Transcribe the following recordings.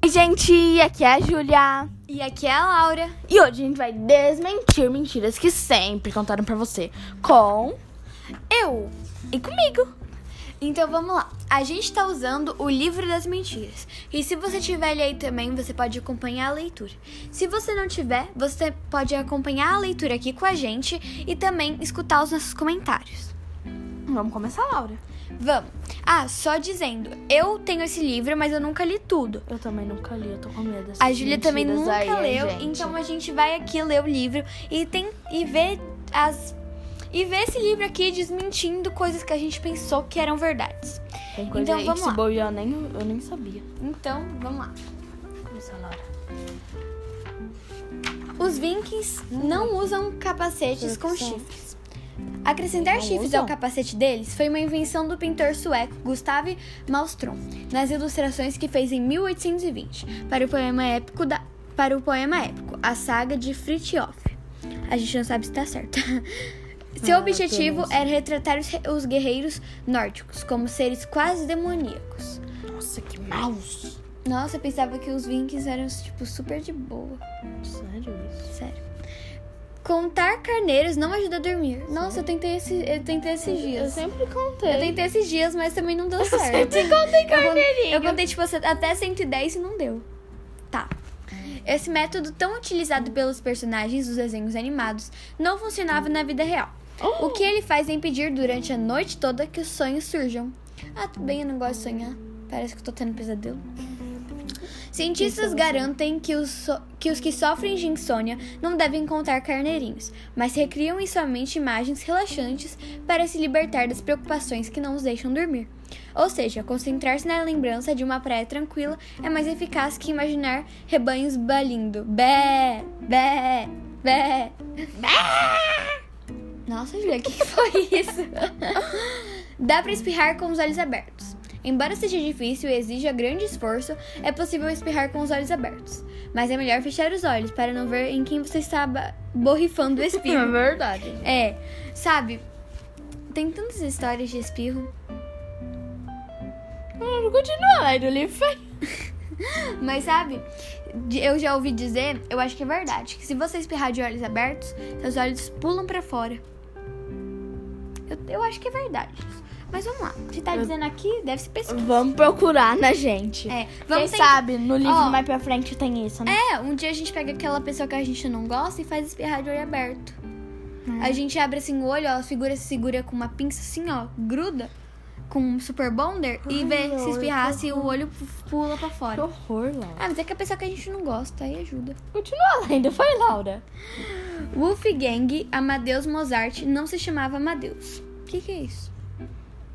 Oi, gente, aqui é a Júlia. E aqui é a Laura. E hoje a gente vai desmentir mentiras que sempre contaram pra você com Eu. e comigo. Então vamos lá. A gente tá usando o livro das mentiras. E se você tiver ele aí também, você pode acompanhar a leitura. Se você não tiver, você pode acompanhar a leitura aqui com a gente e também escutar os nossos comentários. Vamos começar, Laura. Vamos. Ah, só dizendo, eu tenho esse livro, mas eu nunca li tudo. Eu também nunca li, eu tô com medo A Júlia também nunca aí, leu, gente. então a gente vai aqui ler o livro e tem e ver as e ver esse livro aqui desmentindo coisas que a gente pensou que eram verdades. Tem coisa então aí vamos que se lá. bobear, eu nem, eu nem sabia. Então, vamos lá. Começa, Laura. Os Vikings não usam capacetes com chifres. Acrescentar chifres ao capacete deles foi uma invenção do pintor sueco Gustav Malmström, nas ilustrações que fez em 1820 para o poema épico da para o poema épico A Saga de Fritjof. A gente não sabe se está certo. Seu Ah, objetivo era retratar os, os guerreiros nórdicos como seres quase demoníacos. Nossa, que maus. Nossa, eu pensava que os Vikings eram tipo super de boa. Sério isso? Sério. Contar carneiros não ajuda a dormir. Nossa, eu tentei, esse, eu tentei esses Eu dias. sempre contei. Eu tentei esses dias, mas também não deu certo. sempre contei Eu con- carneirinho. Eu contei, tipo, até 110 e não deu. Tá. Esse método tão utilizado pelos personagens dos desenhos animados não funcionava na vida real. Oh. O que ele faz é impedir durante a noite toda que os sonhos surjam. Ah, tudo bem, eu não gosto de sonhar. Parece que eu tô tendo pesadelo. Cientistas garantem que os, so- que os que sofrem de insônia não devem contar carneirinhos, mas recriam em sua mente imagens relaxantes para se libertar das preocupações que não os deixam dormir. Ou seja, concentrar-se na lembrança de uma praia tranquila é mais eficaz que imaginar rebanhos balindo. Bé, bé, bé, bé. Nossa, Julia, o que que foi isso? Dá pra espirrar com os olhos abertos. Embora seja difícil e exija grande esforço, é possível espirrar com os olhos abertos. Mas é melhor fechar os olhos para não ver em quem você está borrifando o É espirro. verdade. É, sabe? Tem tantas histórias de espirro. Vamos continuar, foi. Mas sabe, eu já ouvi dizer, eu acho que é verdade, que se você espirrar de olhos abertos, seus olhos pulam pra fora. Eu, eu acho que é verdade. Mas vamos lá. Se tá dizendo aqui, deve ser pesquisa. Vamos procurar na gente. É, Quem vamos tentar- sabe no livro Ó. mais pra frente tem isso, né? É, um dia a gente pega aquela pessoa que a gente não gosta e faz espirrar de olho aberto. A gente abre assim o olho, ó, a figura se segura com uma pinça assim, ó, gruda com um super bonder e Ai, vê se Laura, espirrar que se o olho pu- pula pra Que fora. horror, Laura. Ah, mas é que a pessoa que a gente não gosta, aí ajuda. Continua lendo, foi, Laura? Wolfgang Amadeus Mozart não se chamava Amadeus. O que, que é isso?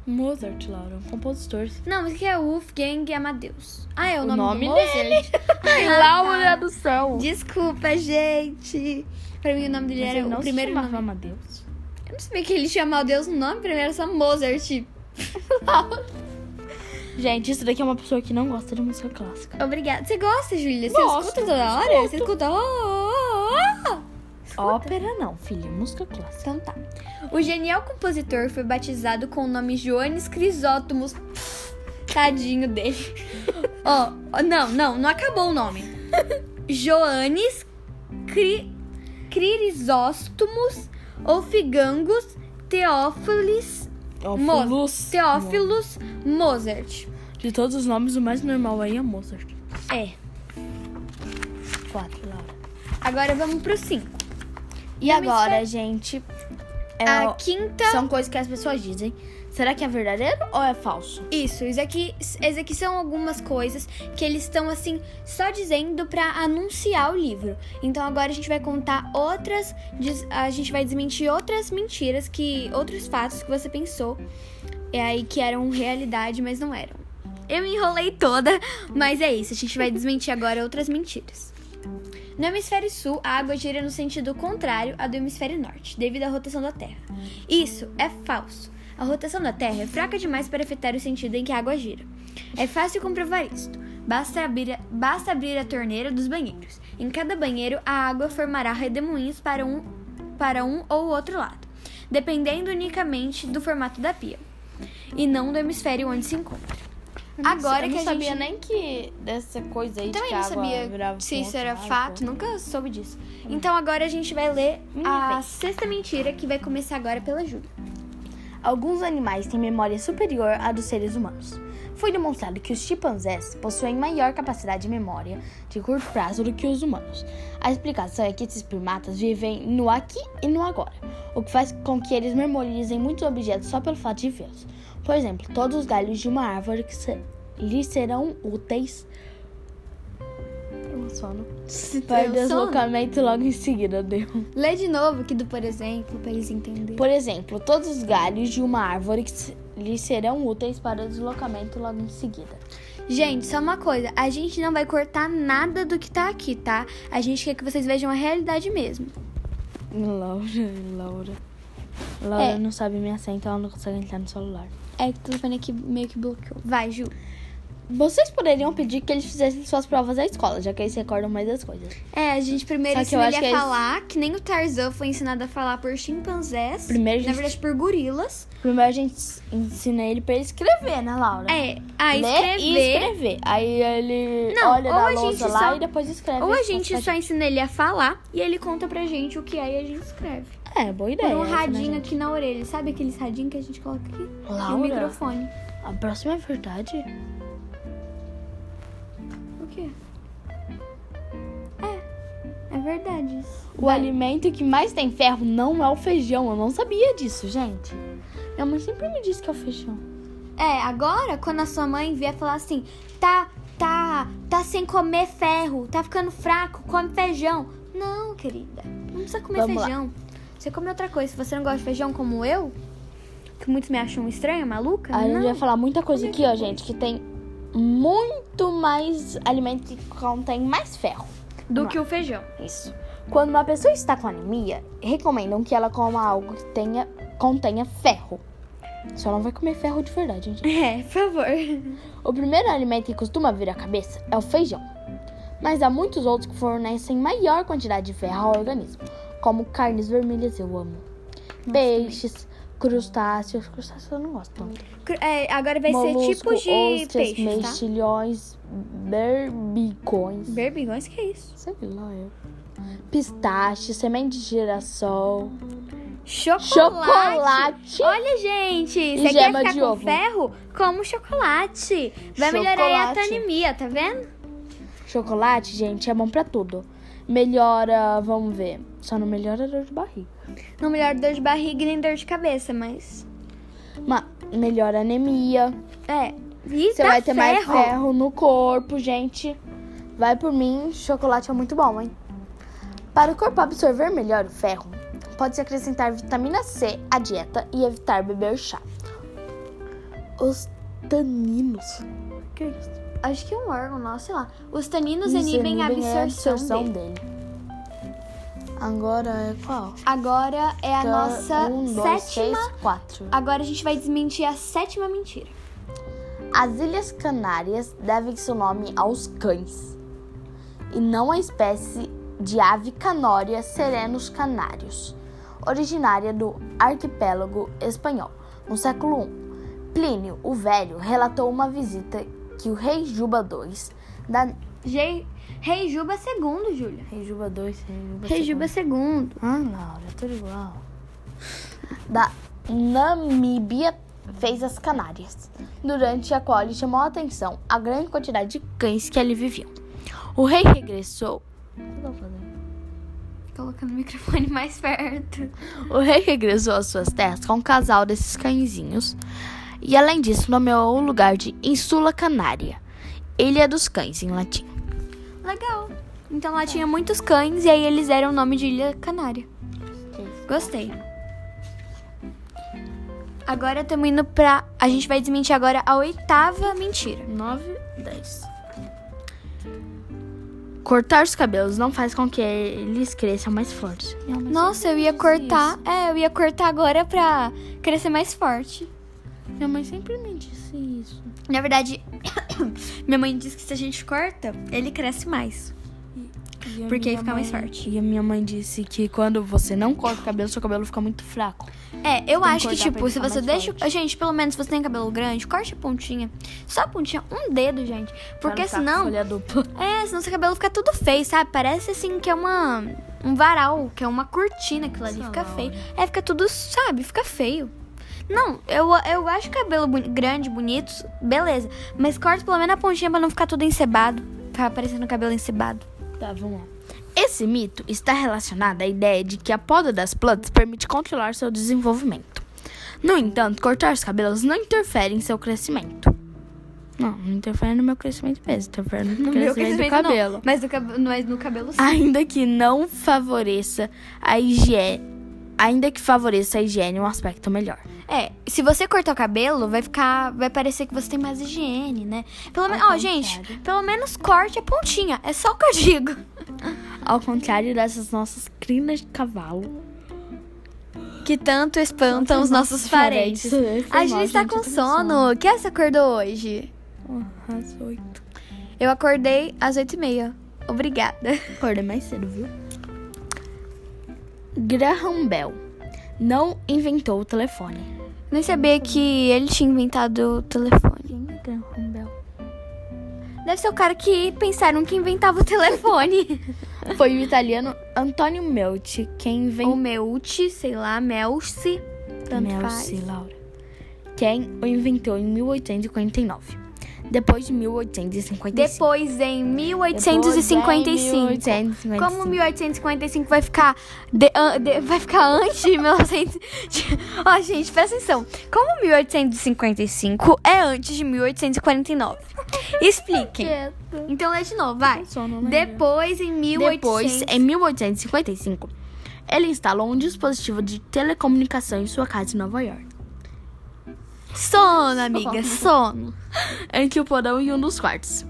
Mozart, Laura, um compositor. Não, mas que é Wolfgang Amadeus? Ah, é o, O nome, nome dele. Ai, Ah, Laura tá. do céu. Desculpa, gente. Pra mim o nome dele Mas era o primeiro se chamava nome. Amadeus. Eu não sabia que ele chamava Deus no nome, primeiro era só Mozart. Gente, isso daqui é uma pessoa que não gosta de música clássica. Obrigada. Você gosta, Júlia? Você escuta toda hora? Você escuta? Oh. Ópera não, filha, música clássica. Então tá. O genial compositor foi batizado com o nome Joanes Crisótomos. Tadinho dele. Ó, ó, não, não, não acabou o nome. Joanes Cri... Crisóstomos Ofigangos Teófilos Mo- Ófilos. Teófilos Mozart. De todos os nomes, o mais normal aí é Mozart. É. Quatro, Laura. Agora vamos pro 5. E agora, gente? é A o- quinta. São coisas que as pessoas dizem. Será que é verdadeiro ou é falso? Isso, isso aqui, isso aqui são algumas coisas que eles estão assim só dizendo pra anunciar o livro. Então agora a gente vai contar outras, a gente vai desmentir outras mentiras que outros fatos que você pensou é aí que eram realidade, mas não eram. Eu me enrolei toda, mas é isso, a gente vai desmentir agora outras mentiras. No hemisfério sul, a água gira no sentido contrário à do hemisfério norte, devido à rotação da Terra. Isso é falso. A rotação da Terra é fraca demais para afetar o sentido em que a água gira. É fácil comprovar isto. Basta abrir, a, basta abrir a torneira dos banheiros. Em cada banheiro, a água formará redemoinhos para um, para um ou outro lado, dependendo unicamente do formato da pia, e não do hemisfério onde se encontra. Eu nem Agora eu que não a sabia gente- nem que dessa coisa aí Também de que não sabia se isso era fato, nunca soube disso. Então agora a gente vai ler Minha a vez. sexta mentira que vai começar agora pela Júlia. Alguns animais têm memória superior à dos seres humanos. Foi demonstrado que os chimpanzés possuem maior capacidade de memória de curto prazo do que os humanos. A explicação é que esses primatas vivem no aqui e no agora, o que faz com que eles memorizem muitos objetos só pelo fato de vê-los. Por exemplo, todos os galhos de uma árvore que se- lhes serão úteis para sono. Para sono? deslocamento logo em seguida deu. Lê de novo aqui do por exemplo, pra eles entenderem. Por exemplo, todos os galhos de uma árvore que lhes serão úteis para deslocamento logo em seguida. Gente, só uma coisa, a gente não vai cortar nada do que tá aqui, tá? A gente quer que vocês vejam a realidade mesmo. Laura, Laura. Laura É. não sabe minha senha, então ela não consegue entrar no celular. É que o telefone aqui meio que bloqueou. Vai, Ju. Vocês poderiam pedir que eles fizessem suas provas da escola, já que eles recordam mais das coisas. É, a gente primeiro Só que ensina ele a que eles- falar, que nem o Tarzan foi ensinado a falar por chimpanzés. Primeiro a Na gente- verdade, por gorilas. Primeiro a gente ensina ele pra ele escrever, né, Laura? É, a Ler escrever. e escrever. Aí ele Não, olha ou na a lousa gente lá só- e depois escreve. Ou a gente só ensina ele a falar e ele conta pra gente o que é e a gente escreve. É, boa ideia. Por um essa, né, radinho gente? aqui na orelha. Sabe aqueles radinhos que a gente coloca aqui? E Laura? o microfone. A próxima é verdade? Quê? É, é verdade isso. O alimento que mais tem ferro não é o feijão. Eu não sabia disso, gente. Minha mãe sempre me disse que é o feijão. É, agora, quando a sua mãe vier falar assim, tá, tá, tá sem comer ferro, tá ficando fraco, come feijão. Não, querida, não precisa comer Vamos lá. feijão. Você come outra coisa. Se você não gosta de feijão como eu, que muitos me acham estranha, maluca, A gente vai falar muita coisa aqui, ó, gente, que tem muito mais alimento que contém mais ferro. do Vamos que o feijão. Isso. Quando uma pessoa está com anemia, recomendam que ela coma algo que tenha, contenha ferro. Só não vai comer ferro de verdade, gente. É, por favor. O primeiro alimento que costuma vir à cabeça é o feijão. Mas há muitos outros que fornecem maior quantidade de ferro ao organismo, como carnes vermelhas, eu amo. Peixes, crustáceos. Crustáceos eu não gosto tanto. É, agora vai Molusco, ser tipo de ostras, peixe, tá? mexilhões, berbicões. Berbigões, que é isso? Sei lá, eu. Pistache, semente de girassol. Chocolate. Chocolate. Olha, gente, E você quer ficar de com ovo. ferro? Como chocolate. Vai melhorar aí a tua Chocolate. anemia, tá vendo? Chocolate, gente, é bom pra tudo. Melhora, vamos ver. Só não melhora a dor de barriga. Não melhora dor de barriga e nem dor de cabeça, mas... Ma melhora anemia. É. E Você dá vai ter mais ferro. ferro no corpo, gente. Vai por mim, chocolate é muito bom, hein? Para o corpo absorver melhor o ferro, pode-se acrescentar vitamina C à dieta e evitar beber chá. Os taninos. que é isso? Acho que é um órgão nosso, sei lá. Os taninos Isso, inibem a inibem absorção, dele. dele. Agora é qual? Agora é a Tá, nossa um, dois, sétima... seis, quatro. Agora a gente vai desmentir a sétima mentira. As Ilhas Canárias devem seu nome aos cães e não à espécie de ave canória serenos canários, originária do arquipélago espanhol. No século I, Plínio o Velho relatou uma visita que o rei Juba II da Ge- Rei Juba II, Júlia. Rei Juba II, Rei Juba II. Ah, Laura, tudo igual. Da Namíbia fez as Canárias, durante a qual ele chamou a atenção a grande quantidade de cães que ali viviam. O rei regressou. O que eu tô fazendo? Colocando o microfone mais perto. O rei regressou às suas terras com um casal desses cãezinhos e, além disso, nomeou o lugar de Insula Canária, Ilha dos Cães em latim. Legal. Então lá tinha muitos cães e aí eles deram o nome de Ilha Canária. Gostei. Agora estamos indo pra. A gente vai desmentir agora a oitava mentira. 9, 10. Cortar os cabelos não faz com que eles cresçam mais fortes. Mãe Nossa, eu ia cortar. É, eu ia cortar agora pra crescer mais forte. Minha mãe sempre me disse isso. Na verdade, minha mãe diz que se a gente corta, ele cresce mais. E porque aí fica mais mãe- forte. E a minha mãe disse que quando você não corta o cabelo, seu cabelo fica muito fraco. É, eu Tem acho que, tipo, se você mais deixa. forte. Gente, pelo menos se você tem cabelo grande, corte a pontinha. Só a pontinha, um dedo, gente. Porque senão. Folha dupla. É, senão seu cabelo fica tudo feio, sabe? Parece assim que é uma. Um varal, que é uma cortina aquilo ali. Fica feio. É, fica tudo, sabe? Fica feio. Não, eu, eu acho cabelo boni- grande, bonito, beleza. Mas corta pelo menos a pontinha pra não ficar tudo encebado. Ficar parecendo cabelo encebado. Tá, vamos lá. Esse mito está relacionado à ideia de que a poda das plantas permite controlar seu desenvolvimento. No entanto, cortar os cabelos não interfere em seu crescimento. Não, não interfere no meu crescimento mesmo, interfere no, crescimento, do cabelo. Não, mas, no, cab- mas no cabelo sim. Ainda que não favoreça a higiene, ainda que favoreça a higiene um aspecto melhor. É, se você cortar o cabelo, vai ficar. Vai parecer que você tem mais higiene, né? Pelo menos. Ó, gente, pelo menos corte a pontinha. É só o que eu digo. Ao contrário dessas nossas crinas de cavalo. Que tanto espantam os nossos parentes. A gente tá com sono. Que hora você acordou hoje? Às oito. Eu acordei às oito e meia. Obrigada. Acordei mais cedo, viu? Graham Bell não inventou o telefone. Nem sabia que ele tinha inventado o telefone. Quem é Graham Bell? Deve ser o cara que pensaram que inventava o telefone. Foi o italiano Antonio Meucci quem Ou inventou. Melci, sei lá, Melci. Tanto faz. Laura. Quem o inventou em 1849. Depois de 1855. Depois, em 1855. 1855. Como 1855 vai ficar. de- an- de- vai ficar antes de 1900. de- Ó, gente, presta atenção. Como 1855 é antes de 1849? Expliquem. Então lê de novo, vai. Depois, em 1800. Depois, em 1855, ele instalou um dispositivo de telecomunicação em sua casa em Nova York. Sono, amiga, sono. entre o porão e um dos quartos.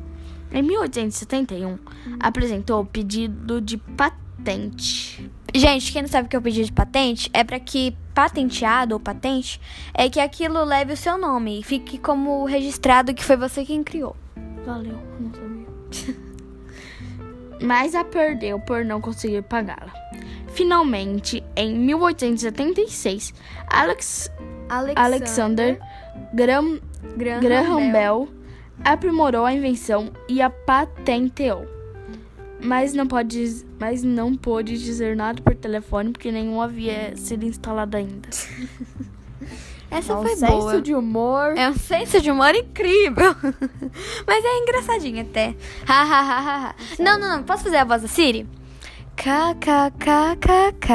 Em 1871, apresentou o pedido de patente. Gente, quem não sabe o que é o pedido de patente, é pra que patenteado ou patente é que aquilo leve o seu nome e fique como registrado que foi você quem criou. Valeu, não sabia. Mas a perdeu por não conseguir pagá-la. Finalmente, em 1876, Alex, Alexander Graham, Graham Bell aprimorou a invenção e a patenteou. Mas não, pode, mas não pôde dizer nada por telefone porque nenhum havia sido instalado ainda. Essa É um foi senso boa. de humor. É um senso de humor incrível. Mas é engraçadinho até. Ha, ha, ha, ha, ha. Não, não, não. Posso fazer a voz da Siri? KKKKK.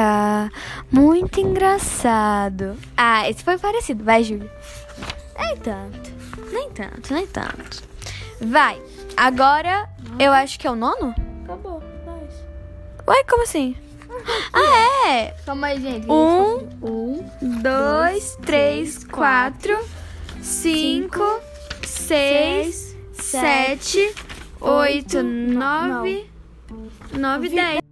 Muito engraçado. Ah, esse foi parecido. Vai, Júlia. Nem tanto. Nem tanto, nem tanto. Vai. Agora, eu acho que é o nono? Acabou, mas... Ué, como assim? Ah, é. Calma aí, gente. Um, Um, dois, três, quatro, cinco, seis, sete, oito, nove, nove, dez.